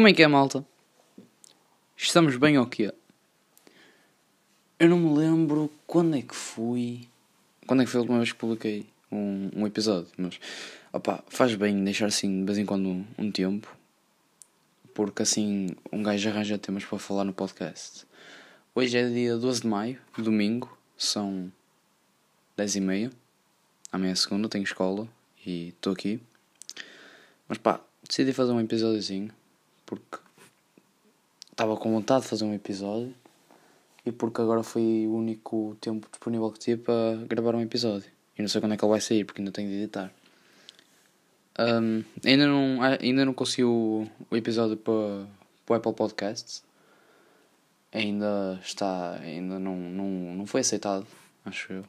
Como é que é, malta? Estamos bem ou quê? Eu não me lembro quando é que fui. Quando é que foi a última vez que publiquei um, um episódio, mas opá, faz bem deixar assim de vez em quando um, um tempo, porque assim um gajo arranja temas para falar no podcast. Hoje é dia 12 de maio, domingo, são 10 e meia. Amanhã é segunda, tenho escola e estou aqui. Mas pá, decidi fazer um episódiozinho porque estava com vontade de fazer um episódio e porque agora foi o único tempo disponível que tive para gravar um episódio. E não sei quando é que ele vai sair porque ainda tenho de editar. Um, ainda não, ainda não consegui o, o episódio para, para o Apple Podcasts. Ainda está. Ainda não, não, não foi aceitado, acho eu.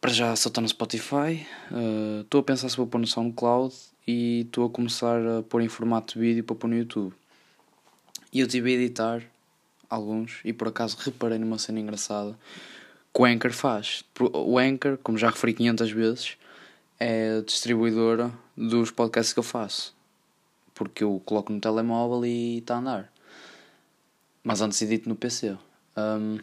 Para já só está no Spotify. Estou uh, a pensar se vou pôr no SoundCloud e estou a começar a pôr em formato de vídeo para pôr no YouTube. E eu tive a editar alguns e por acaso reparei numa cena engraçada que o Anchor faz. O Anchor, como já referi 500 vezes, é a distribuidora dos podcasts que eu faço. Porque eu coloco no telemóvel e está a andar. Mas antes edito no PC. Um,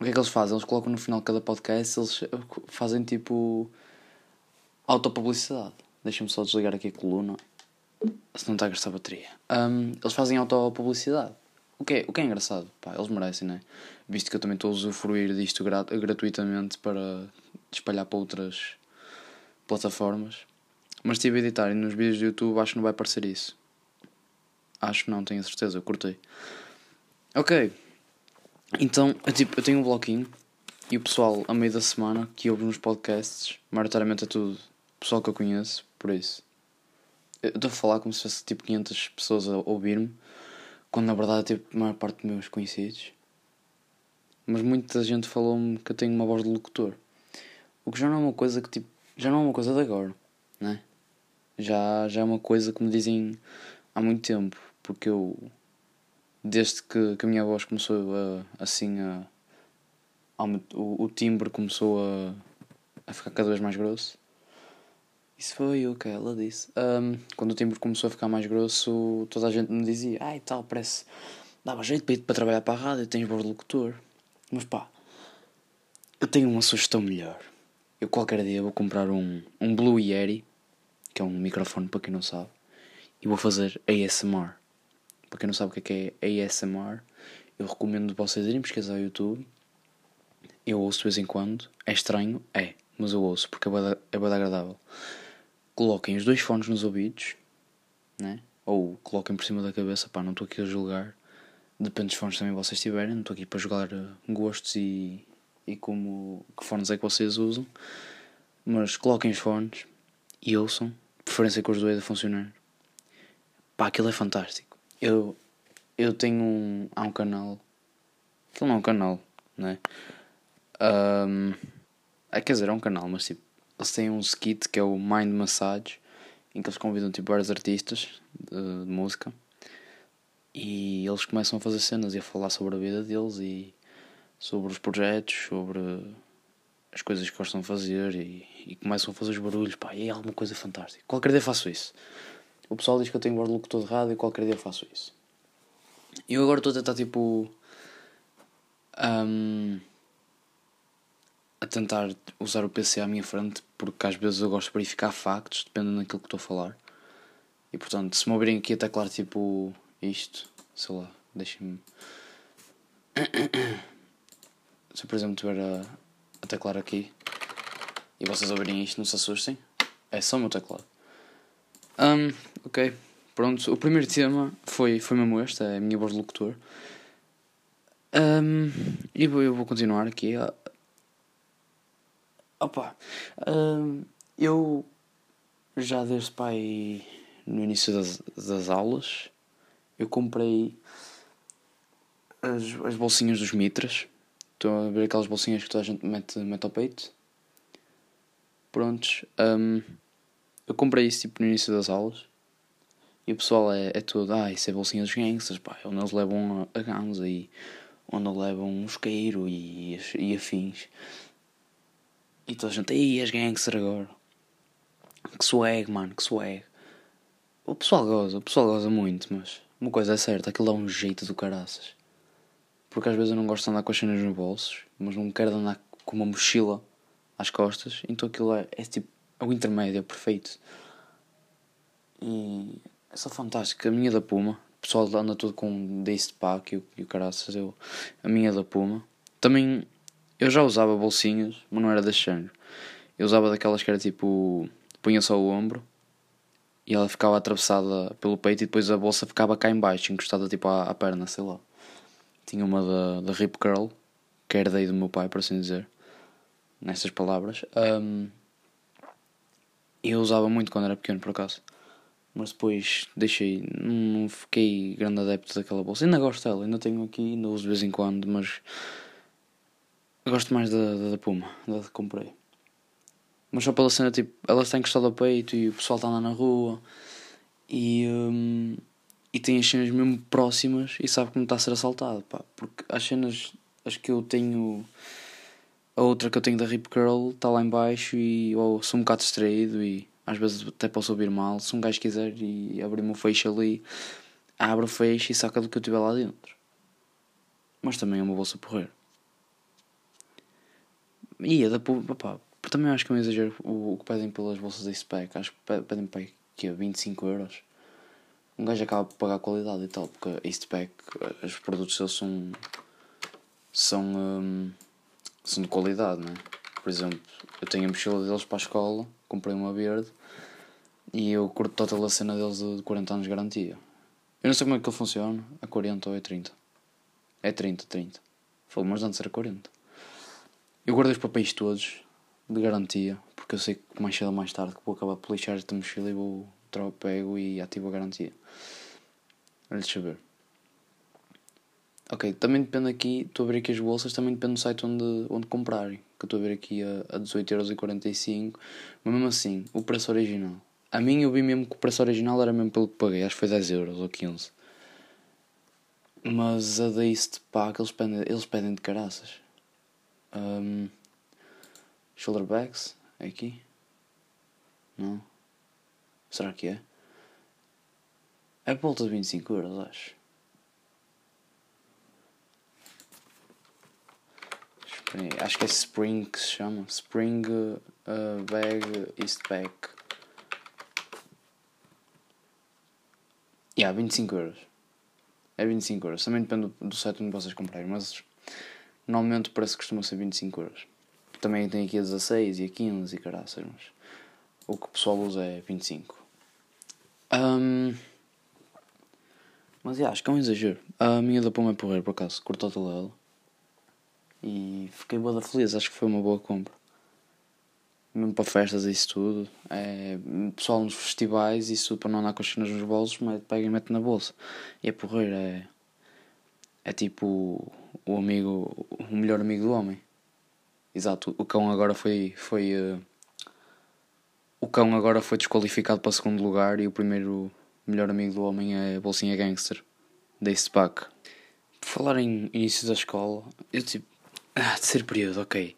o que é que eles fazem? Eles colocam no final de cada podcast, eles fazem tipo autopublicidade. Deixa-me só desligar aqui a coluna. Se não está a gastar bateria. Um, eles fazem autopublicidade. O que, é, o que é engraçado, pá, eles merecem, né? Visto que eu também estou a usufruir disto grat gratuitamente para espalhar para outras plataformas. Mas estive a editar e nos vídeos do YouTube acho que não vai aparecer isso. Acho que não, tenho certeza, eu cortei. Ok. Então, eu, tipo, eu tenho um bloquinho e o pessoal, a meio da semana, que ouve nos podcasts, maioritariamente é tudo pessoal que eu conheço, por isso. Eu estou a falar como se fosse tipo 500 pessoas a ouvir-me quando na verdade é tipo a maior parte dos meus conhecidos. Mas muita gente falou-me que eu tenho uma voz de locutor. O que já não é uma coisa que tipo. Já não é uma coisa de agora, né? Já, já é uma coisa que me dizem há muito tempo. Porque eu. Desde que, que a minha voz começou a, assim a. a o, o timbre começou a, a ficar cada vez mais grosso. Isso foi o que ela disse. Um, quando o timbre começou a ficar mais grosso, toda a gente me dizia: Ai tal, parece. dava jeito para ir para trabalhar para a rádio, tens de locutor. Mas pá, eu tenho uma sugestão melhor. Eu qualquer dia vou comprar um, um Blue Yeti, que é um microfone para quem não sabe, e vou fazer ASMR. Para quem não sabe o que é, que é ASMR, eu recomendo vocês irem pesquisar no YouTube. Eu ouço de vez em quando. É estranho? É, mas eu ouço porque é bem, é agradável coloquem os dois fones nos ouvidos, né? ou coloquem por cima da cabeça, pá, não estou aqui a julgar, depende dos fones também vocês tiverem, não estou aqui para jogar eh, gostos e, e como que fones é que vocês usam, mas coloquem os fones e ouçam, preferência com os dois a funcionar. Pá, aquilo é fantástico. Eu, eu tenho um. Há um canal. Aquilo não é um canal, né? Um, é, quer dizer, é um canal, mas tipo eles têm um skit que é o Mind Massage, em que eles convidam tipo vários artistas de, de, música e eles começam a fazer cenas e a falar sobre a vida deles e sobre os projetos, sobre as coisas que gostam de fazer e, e começam a fazer os barulhos, pá, é alguma coisa fantástica. Qualquer dia faço isso. O pessoal diz que eu tenho locutor de rádio e qualquer dia faço isso. E eu agora estou a tentar tipo. Um, a tentar usar o PC à minha frente porque às vezes eu gosto de verificar factos, dependendo daquilo que estou a falar. E portanto, se me ouvirem aqui a teclar tipo isto, sei lá, deixem-me. se por exemplo, estiver a, a teclar aqui e vocês ouvirem isto, não se assustem, é só o meu teclado. Um, ok, pronto. O primeiro tema foi, foi mesmo este, é a minha voz de locutor. Um, e eu vou continuar aqui Opa, hum, eu já desde pai no início das, das aulas eu comprei as, as bolsinhas dos mitras. Estão a ver aquelas bolsinhas que toda a gente mete, mete ao peito? Prontos. Um, eu comprei isso tipo no início das aulas. E o pessoal é, é todo, ah, isso é bolsinha dos gangsters, pá. Onde eles levam a, a ganza e onde levam um isqueiro e, e afins. E toda a gente, aí és gangster agora. Que swag, mano, que swag. O pessoal goza, o pessoal goza muito, mas uma coisa é certa, aquilo dá um jeito do caraças. Porque às vezes eu não gosto de andar com as cenas nos bolsos, mas não quero andar com uma mochila às costas, então aquilo é, é tipo, é o intermédio, é perfeito. E é só fantástico. A minha da Puma, o pessoal anda tudo com Dace Pack e o, e o caraças, eu, a minha da Puma. Também, eu já usava bolsinhas, mas não era deste género. Eu usava daquelas que era tipo, punha só o ombro e ela ficava atravessada pelo peito e depois a bolsa ficava cá em baixo, encostada tipo à, à perna, sei lá. Tinha uma da, da Rip Curl, que era daí do meu pai, por assim dizer, nestas palavras. Um, eu usava muito quando era pequeno, por acaso. Mas depois deixei, não fiquei grande adepto daquela bolsa. Ainda gosto dela, ainda tenho aqui, ainda uso de vez em quando, mas gosto mais da, da, da Puma, da que comprei. Mas só pela cena, tipo, ela está encostada ao peito e o pessoal está lá na rua e, um, e tem as cenas mesmo próximas e sabe que não está a ser assaltado, pá. Porque as cenas, as que eu tenho, a outra que eu tenho da Rip Curl está lá embaixo e eu sou um bocado distraído e às vezes até posso ouvir mal. Se um gajo quiser e abrir-me o feixe ali, abre o feixe e saca do que eu tiver lá dentro. Mas também é uma bolsa porreira. E é da pá, porque também acho que é um exagero o, o que pedem pelas bolsas da spec. Acho que pedem para que é 25 euros. Um gajo acaba por pagar qualidade e tal, porque a spec, os produtos deles são. são. Um, são de qualidade, não é? Por exemplo, eu tenho a mochila deles para a escola, comprei uma verde e eu curto total a cena deles de 40 anos de garantia. Eu não sei como é que ele funciona, a 40 ou é 30. É 30, 30. Falei, mas antes era 40. Eu guardei os papéis todos, de garantia, porque eu sei que mais cedo ou mais tarde que vou acabar por lixar esta mochila e vou pego e ativo a garantia. Olha, deixa ver. Ok, também depende aqui, estou a ver aqui as bolsas, também depende do site onde, onde comprarem. Que estou a ver aqui a, a 18,45€, mas mesmo assim, o preço original. A mim eu vi mesmo que o preço original era mesmo pelo que paguei, acho que foi 10€ euros ou 15. Mas a da East Pack eles pedem, eles pedem de caraças. Um, Shoulder bags? É aqui? Não? Será que é? É por volta de 25 euros, acho. Acho que é Spring que se chama. Spring uh, Bag Eastpak. Yeah, 25 euros. É 25 euros. Também depende do, do site onde vocês comprarem, mas normalmente o preço costuma ser 25 euros. Também tem aqui a 16 e a 15 e caraças, mas o que o pessoal usa é 25. Um, mas yeah, acho que é um exagero. A minha da Puma é porreiro, por acaso, cortou toda ela. E fiquei boa feliz, acho que foi uma boa compra. Mesmo para festas e isso tudo. É, pessoal nos festivais, isso para não andar com as cenas nos bolsos, pega e mete na bolsa. E é porreiro, é. É tipo o amigo, o melhor amigo do homem. Exato, o cão agora foi. foi uh, o cão agora foi desqualificado para o segundo lugar e o primeiro melhor amigo do homem é Bolsinha Gangster, Dace Pack. Por falar em início da escola, eu tipo. Ah, terceiro período, ok.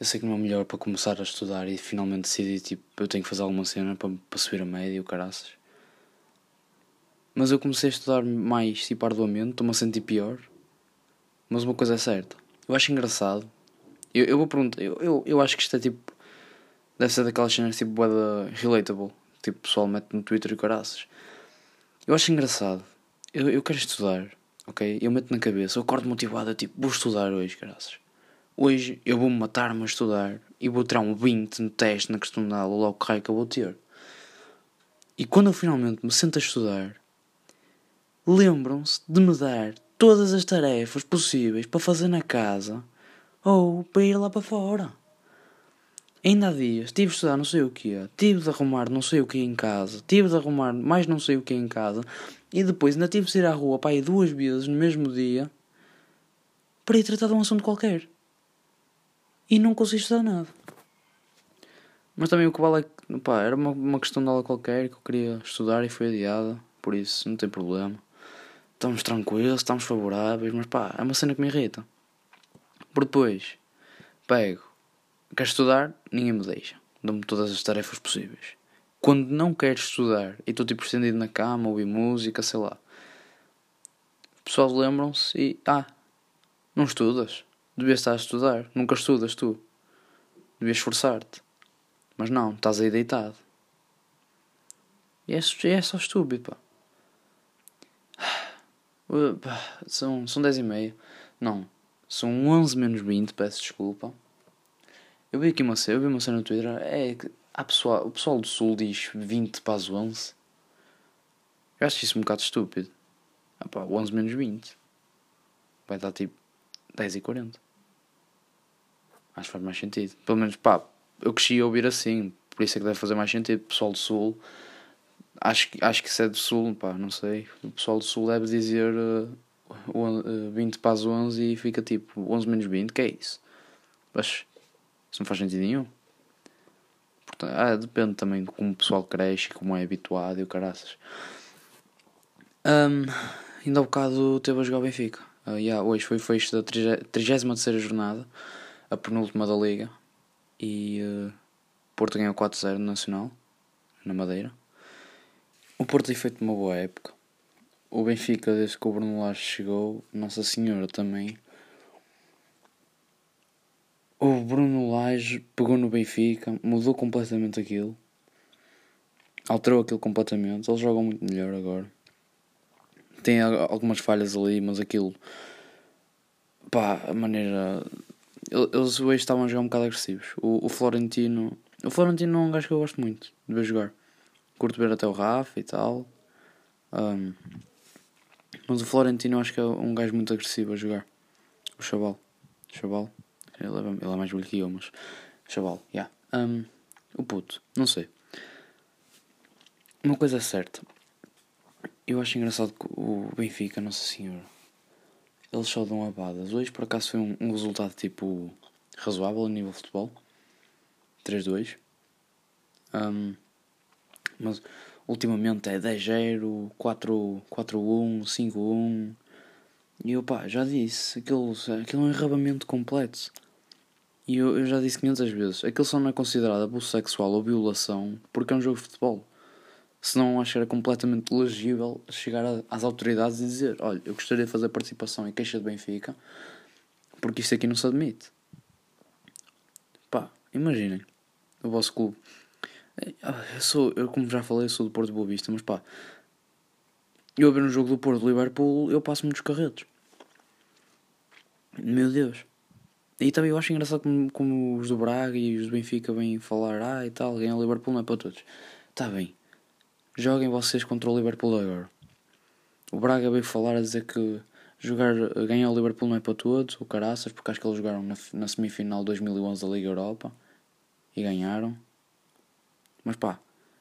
Eu sei que não é melhor para começar a estudar e finalmente decidi, tipo, eu tenho que fazer alguma cena para, para subir a média, o caraças. Mas eu comecei a estudar mais, tipo, arduamente, estou-me a sentir pior. Mas uma coisa é certa, eu acho engraçado eu, eu vou perguntar, eu, eu, eu acho que isto é tipo. Deve ser daquelas cenas tipo boeda relatable. Tipo, pessoal mete no Twitter e caraças. Eu acho engraçado. Eu, eu quero estudar, ok? Eu meto na cabeça, eu acordo motivado, tipo, vou estudar hoje, caraças. Hoje eu vou-me matar-me a estudar e vou tirar um 20 no teste, na questão da aula, logo que raio que eu vou ter. E quando eu finalmente me sento a estudar, lembram-se de me dar todas as tarefas possíveis para fazer na casa ou para ir lá para fora. Ainda há dias tive de estudar não sei o que tive de arrumar não sei o que em casa, tive de arrumar mais não sei o que em casa e depois ainda tive de ir à rua para ir duas vezes no mesmo dia para ir tratar de um assunto qualquer. E não consegui estudar nada. Mas também o que vale é que pá, era uma, uma questão de aula qualquer que eu queria estudar e foi adiada, por isso não tem problema. Estamos tranquilos, estamos favoráveis, mas pá, é uma cena que me irrita. Por depois, pego, quero estudar, ninguém me deixa. Dou-me todas as tarefas possíveis. Quando não quero estudar e estou tipo estendido na cama, ouvir música, sei lá, pessoal lembram-se e. Ah, não estudas. Devias estar a estudar. Nunca estudas tu. Devias esforçar-te. Mas não, estás aí deitado. E é, é só estúpido, pá. São, são 10 e meia. Não. São 11 menos 20, peço desculpa. Eu vi aqui uma cena, eu vi uma cena no Twitter. É que há pessoal, o pessoal do Sul diz 20 para as 11. Eu acho isso um bocado estúpido. Ah pá, 11 menos 20. Vai dar tipo 10 e 40. Acho que faz mais sentido. Pelo menos, pá, eu cresci a ouvir assim. Por isso é que deve fazer mais sentido. Pessoal do Sul. Acho, acho que isso é do Sul, pá, não sei. O pessoal do Sul deve dizer uh, uh, 20 para as 11 e fica tipo 11 menos 20. Que é isso? Mas isso não faz sentido nenhum. Portanto, ah, depende também de como o pessoal cresce, como é habituado e o caraças. Um, ainda há bocado teve a jogar o Benfica. Uh, yeah, hoje foi fecho da 33 jornada, a penúltima da Liga. E uh, Porto ganhou 4-0 no Nacional, na Madeira. O Porto tem feito uma boa época. O Benfica, desde que o Bruno Lage chegou, Nossa Senhora também. O Bruno Lage pegou no Benfica, mudou completamente aquilo. Alterou aquilo completamente. Eles jogam muito melhor agora. Tem algumas falhas ali, mas aquilo. Pá, a maneira. Eles hoje estavam a jogar um bocado agressivos. O, o Florentino. O Florentino é um gajo que eu gosto muito de ver jogar. Curto ver até o Rafa e tal. Um, mas o Florentino acho que é um gajo muito agressivo a jogar. O Chaval. Chaval. Ele é, ele é mais velho que eu, mas. Chaval, já. Yeah. Um, o puto, não sei. Uma coisa é certa. Eu acho engraçado que o Benfica, Nossa Senhora, eles só dão abadas. Hoje, por acaso, foi um, um resultado tipo razoável a nível de futebol 3-2. Um, mas ultimamente é 10-0, 4-1, 5-1. E eu pá, já disse, aquilo, aquilo é um enrabamento completo. E eu, eu já disse 500 vezes, aquilo só não é considerado abuso sexual ou violação porque é um jogo de futebol. Senão acho que era completamente legível chegar a, às autoridades e dizer: olha, eu gostaria de fazer participação em queixa de Benfica porque isto aqui não se admite. Pá, imaginem o vosso clube. Eu sou, eu como já falei, sou do Porto Boa Vista, mas pá, eu a ver um jogo do Porto Liverpool, eu passo muitos carretos. Meu Deus. E também eu acho engraçado como, como os do Braga e os do Benfica vêm falar, ah e tal, ganhar o Liverpool não é para todos. Está bem. Joguem vocês contra o Liverpool agora. O Braga veio falar a dizer que jogar, ganhar o Liverpool não é para todos, o caraças, porque acho que eles jogaram na, na semifinal 2011 da Liga Europa e ganharam. Mas pá,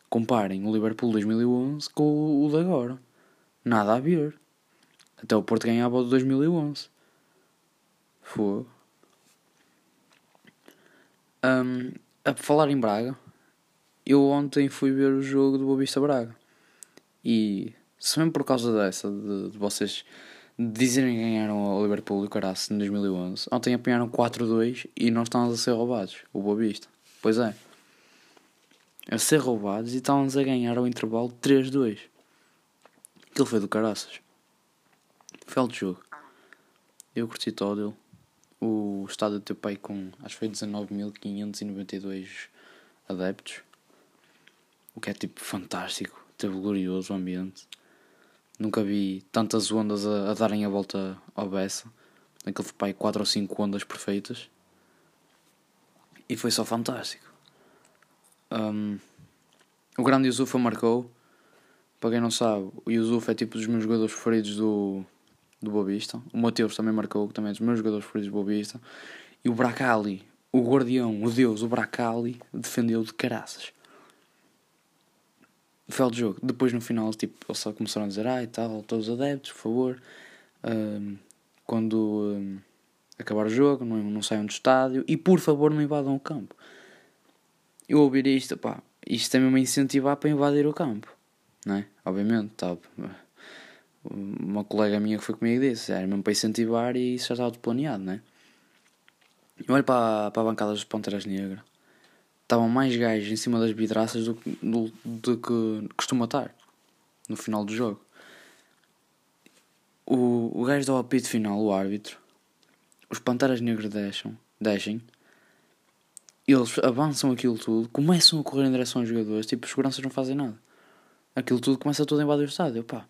comparem o Liverpool 2011 com o, de agora. Nada a ver. Até o Porto ganhava o de 2011. Fogo. Um, a falar em Braga, eu ontem fui ver o jogo do Bobista Braga. E se mesmo por causa dessa, de, de vocês dizerem que ganharam o Liverpool e o Caraço em 2011, ontem apanharam 4-2 e nós estávamos a ser roubados, o Bobista. Pois é. A ser roubados e estávamos a ganhar ao intervalo 3-2. Aquilo foi do caraças. Fel de jogo. Eu curti todo ele o estádio teu pai com acho que foi 19.592 adeptos, o que é tipo fantástico, teve glorioso o ambiente. Nunca vi tantas ondas a, a darem a volta ao Bessa, naquele pai 4 ou 5 ondas perfeitas, e foi só fantástico. Um, o grande Yusufa marcou. Para quem não sabe, o Yusufa é tipo dos meus jogadores preferidos do, do Boavista. O Mateus também marcou, que também é dos meus jogadores preferidos do Boavista. E o Bracali, o guardião, o deus, o Bracali, defendeu de caraças. Fel de jogo. Depois no final, tipo, eles só começaram a dizer, ah e tal, todos os adeptos, por favor. Um, quando um, acabar o jogo, não, não saiam do estádio. E por favor, não invadam o campo. Eu ouvir isto, pá, isto é mesmo incentivar para invadir o campo. Não é? Obviamente, tá, uma colega minha que foi comigo disse, era mesmo para incentivar e isso já estava planeado, né? Eu olho para, para a bancada dos Panteras Negras, estavam mais gajos em cima das vidraças do, do, do que costuma estar no final do jogo. o, o gajo do apito final, o árbitro, os Panteras Negras deixam, deixem, eles avançam aquilo tudo, começam a correr em direção aos jogadores, tipo, os seguranças não fazem nada. Aquilo tudo começa tudo a invadir o estádio, pá.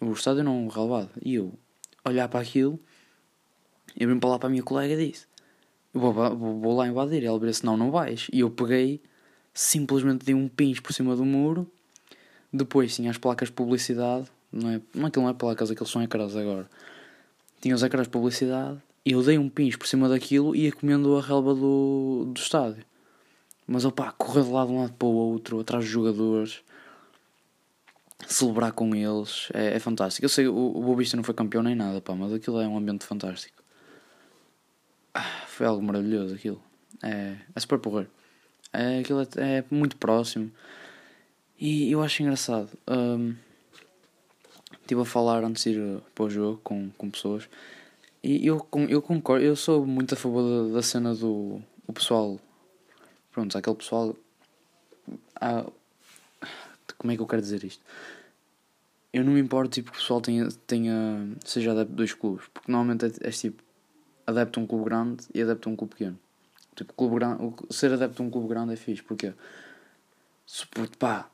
O estádio não, o relevado. E eu, olhar para aquilo, eu vim para lá para a minha colega e disse, vou, vou, vou lá invadir. Ela disse, não, não vais. E eu peguei, simplesmente dei um pinch por cima do muro, depois tinha as placas de publicidade, não é, não, aquilo não é placas, aqueles são ecrãs agora. Tinha os ecrãs de publicidade, eu dei um pinch por cima daquilo e ia comendo a relva do, do estádio. Mas opá, correr de lado de um lado para o outro, atrás dos jogadores, celebrar com eles, é, é fantástico. Eu sei, o, o Bobista não foi campeão nem nada, pá, mas aquilo é um ambiente fantástico. Ah, foi algo maravilhoso aquilo. É, é super porrer. É, aquilo é, é, muito próximo. E eu acho engraçado. Um, estive a falar antes de ir para o jogo com, com pessoas e eu, eu concordo, eu sou muito a favor da, da cena do o pessoal. Pronto, aquele pessoal. Ah, como é que eu quero dizer isto? Eu não me importo tipo, que o pessoal tenha, tenha, seja adepto de dois clubes, porque normalmente é, é tipo adepto a um clube grande e adepto a um clube pequeno. Tipo, clube grande, ser adepto a um clube grande é fixe, porque suporte, pá,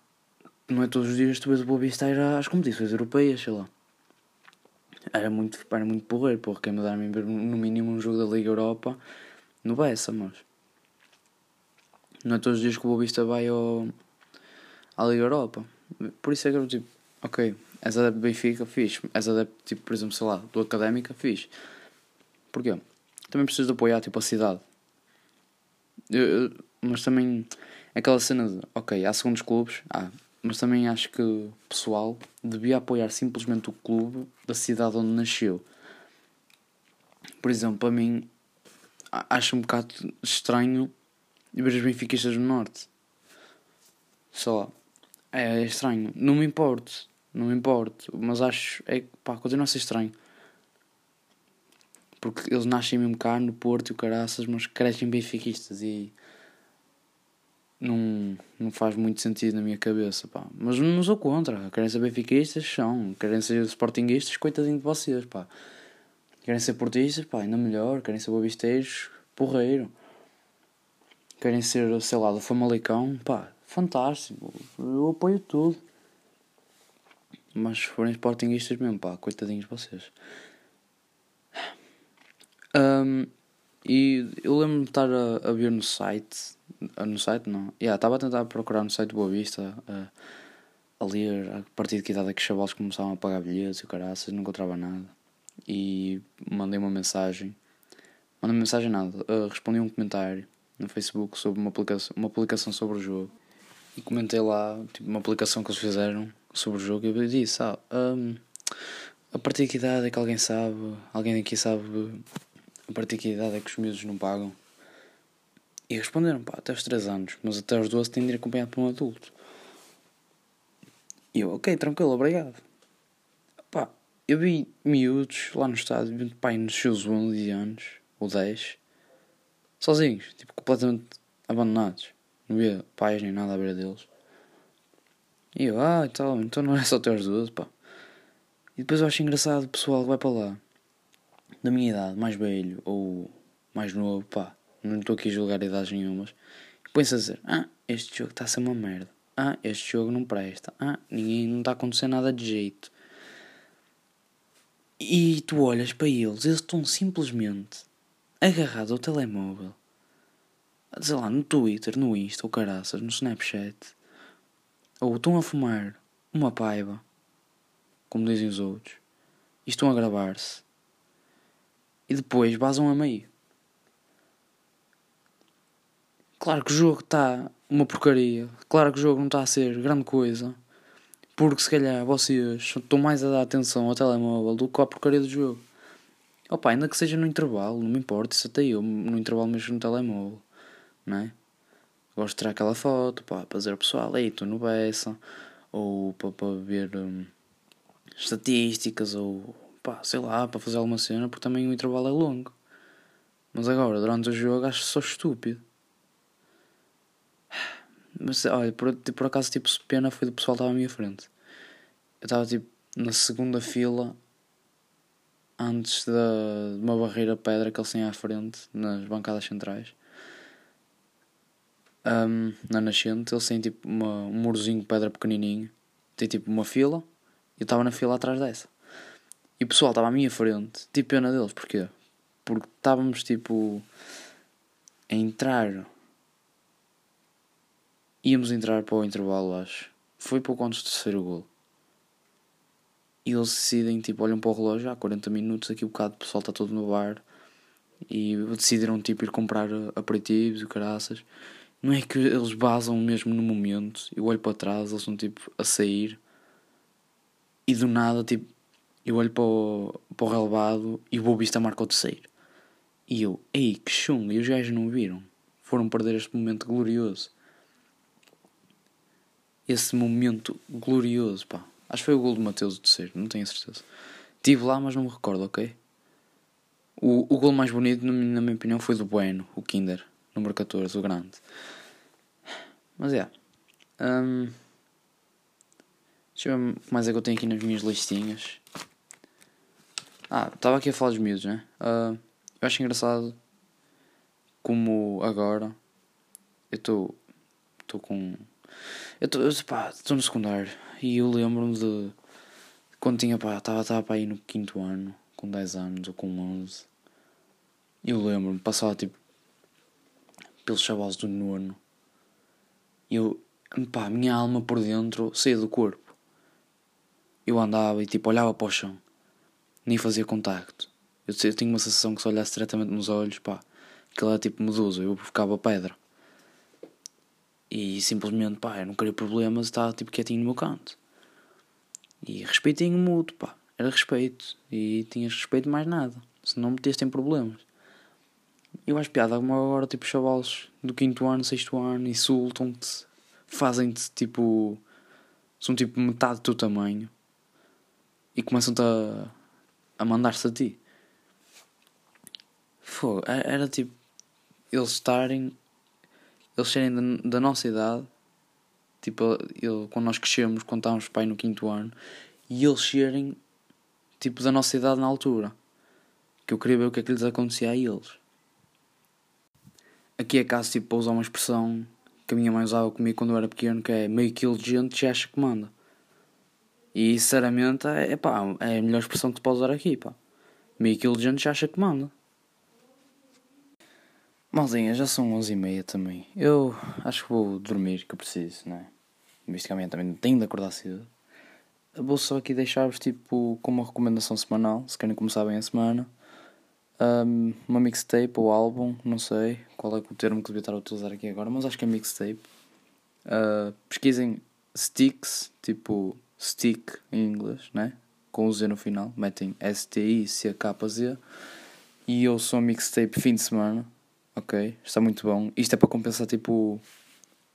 não é todos os dias tu vês o Boa Vista ir às competições europeias, sei lá era muito, era muito porreiro, porra, quem me dar ver no mínimo um jogo da Liga Europa no Bessa, mas não é todos os dias que o Bobista vai ao, à Liga Europa. Por isso é que eu tipo, ok, és adepto do Benfica, fiz. És adepto, tipo, por exemplo, sei lá, do Académica, fiz. Porquê? Também precisas de apoiar, tipo, a cidade. Eu, eu, mas também, aquela cena de, ok, há segundos clubes, há, mas também acho que o pessoal devia apoiar simplesmente o clube da cidade onde nasceu. Por exemplo, para mim, acho um bocado estranho ver os benfiquistas do Norte. Só. É, é estranho. Não me importo. Não me importo. Mas acho. É, pá, continua a ser estranho. Porque eles nascem mesmo cá no Porto e o caraças, mas crescem benfiquistas e não, não faz muito sentido na minha cabeça, pá. Mas não sou contra. Querem ser benfiquistas, são. Querem ser sportinguistas, coitadinho de vocês, pá. Querem ser portistas, pá, ainda melhor. Querem ser bobisteiros, porreiro. Querem ser, sei lá, do Famalicão, pá, fantástico. Eu apoio tudo. Mas se forem sportinguistas mesmo, pá, coitadinhos de vocês. Um, e eu lembro-me de estar a, a ver no site no site não. Yeah, estava a tentar procurar no site Boa Vista uh, a ler a partir de que idade é que os chavalos começavam a pagar bilhetes e o caraças, não encontrava nada. E mandei uma mensagem. Mandei uma mensagem nada. Uh, respondi um comentário no Facebook sobre uma publicação, uma publicação sobre o jogo. E comentei lá tipo, uma publicação que eles fizeram sobre o jogo e eu disse, ah, um, a partir de que idade é que alguém sabe, alguém aqui sabe a partir de que idade é que os miúdos não pagam e responderam, pá, até aos 3 anos, mas até aos 12 tem de ir acompanhado por um adulto. E eu, ok, tranquilo, obrigado. Pá, eu vi miúdos lá no estádio, pai, nos seus 11 anos, ou 10, sozinhos, tipo, completamente abandonados. Não via pais nem nada à beira deles. E eu, ah, então, então não é só até aos 12, pá. E depois eu acho engraçado o pessoal que vai para lá, da minha idade, mais velho ou mais novo, pá não estou aqui a julgar idades nenhumas, põe-se a dizer: Ah, este jogo está a ser uma merda. Ah, este jogo não presta. Ah, ninguém não está a acontecer nada de jeito. E tu olhas para eles, eles estão simplesmente agarrados ao telemóvel, sei lá, no Twitter, no Insta, ou caraças, no Snapchat, ou estão a fumar uma paiva, como dizem os outros, e estão a gravar-se, e depois vazam a meio. Claro que o jogo está uma porcaria. Claro que o jogo não está a ser grande coisa. Porque se calhar vocês estão mais a dar atenção ao telemóvel do que à porcaria do jogo. Opa, ainda que seja no intervalo, não me importa, isso até eu, no intervalo mesmo no telemóvel, não é? Gosto de tirar aquela foto, pá, para dizer ao pessoal, ei, estou no Bessa, ou para, para ver hum, estatísticas, ou pá, sei lá, para fazer alguma cena, porque também o intervalo é longo. Mas agora, durante o jogo, acho só estúpido. Mas olha, por, por acaso, tipo, pena foi do pessoal que estava à minha frente. Eu estava tipo na segunda fila antes da, de uma barreira pedra que eles têm à frente, nas bancadas centrais. Um, na nascente, eles têm tipo uma, um murozinho de pedra pequenininho. Tem tipo uma fila. Eu estava na fila atrás dessa. E o pessoal estava à minha frente. Tipo pena deles, porquê? Porque estávamos tipo a entrar. Íamos entrar para o intervalo, acho. Foi pouco antes do terceiro gol. E eles decidem, tipo, olham para o relógio, há 40 minutos, aqui o bocado o pessoal está todo no bar. E decidiram, tipo, ir comprar aperitivos e caraças. Não é que eles basam mesmo no momento. Eu olho para trás, eles estão, tipo, a sair. E do nada, tipo, eu olho para o, para o relevado e o Bobista marca o terceiro. E eu, ei, que chungo, e os gajos não viram. Foram perder este momento glorioso. Esse momento glorioso, pá. Acho que foi o gol do Mateus terceiro, não tenho certeza. Estive lá, mas não me recordo, ok? O, o gol mais bonito, na minha opinião, foi do Bueno, o Kinder, número 14, o grande. Mas é. Yeah. Um, deixa eu ver o que mais é que eu tenho aqui nas minhas listinhas. Ah, estava aqui a falar dos miúdos, né? Uh, eu acho engraçado como agora eu. Estou com. Eu estou no secundário e eu lembro-me de quando tinha pá, estava para aí no quinto ano, com 10 anos ou com 11. Eu lembro-me, passava tipo pelos chavalos do nono. Eu, pá, a minha alma por dentro saía do corpo. Eu andava e tipo olhava para o chão nem fazia contacto. Eu, eu tinha uma sensação que se olhasse diretamente nos olhos, pá, aquilo era tipo medusa, eu ficava pedra. E simplesmente, pá, eu não queria problemas, estava tipo quietinho no meu canto. E respeitinho mútuo, pá, era respeito. E tinhas respeito mais nada, senão meteste em problemas. Eu acho piada como agora, tipo, chavalos do quinto ano, sexto ano, insultam-te, fazem-te tipo. são tipo metade do teu tamanho e começam-te a a mandar-se a ti. Fogo, era tipo eles estarem, eles serem da, nossa idade, tipo, eu, quando nós crescemos, quando estávamos pai no quinto ano, e eles serem tipo da nossa idade na altura. Que eu queria ver o que é que lhes acontecia a eles. Aqui é caso tipo para usar uma expressão que a minha mãe usava comigo quando eu era pequeno, que é meio quilo de gente já acha que manda. E sinceramente é, pá, é a melhor expressão que tu podes usar aqui, pá. Meio quilo de gente já acha que manda. Malzinha, já são 11 e meia também. Eu acho que vou dormir, que eu preciso, não é? Basicamente também tenho de acordar cedo. Vou só aqui deixar-vos tipo com uma recomendação semanal, se querem começar bem a semana. Um, uma mixtape ou álbum, não sei qual é o termo que devia estar a utilizar aqui agora, mas acho que é mixtape. Uh, pesquisem Sticks, tipo stick em inglês, né? Com o Z no final, metem S-T-I-C-K-Z e eu sou mixtape fim de semana, ok? Está muito bom. Isto é para compensar tipo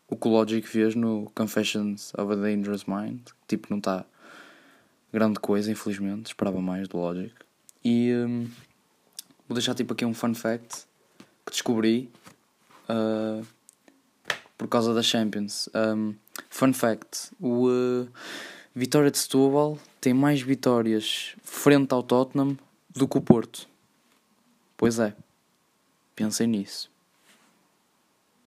o que o Logic fez no Confessions of a Dangerous Mind, tipo não está grande coisa, infelizmente, esperava mais do Logic. E um, vou deixar tipo aqui um fun fact que descobri uh, por causa da Champions. Um, fun fact: o uh, Vitória de Setúbal tem mais vitórias frente ao Tottenham do que o Porto. Pois é, pensem nisso.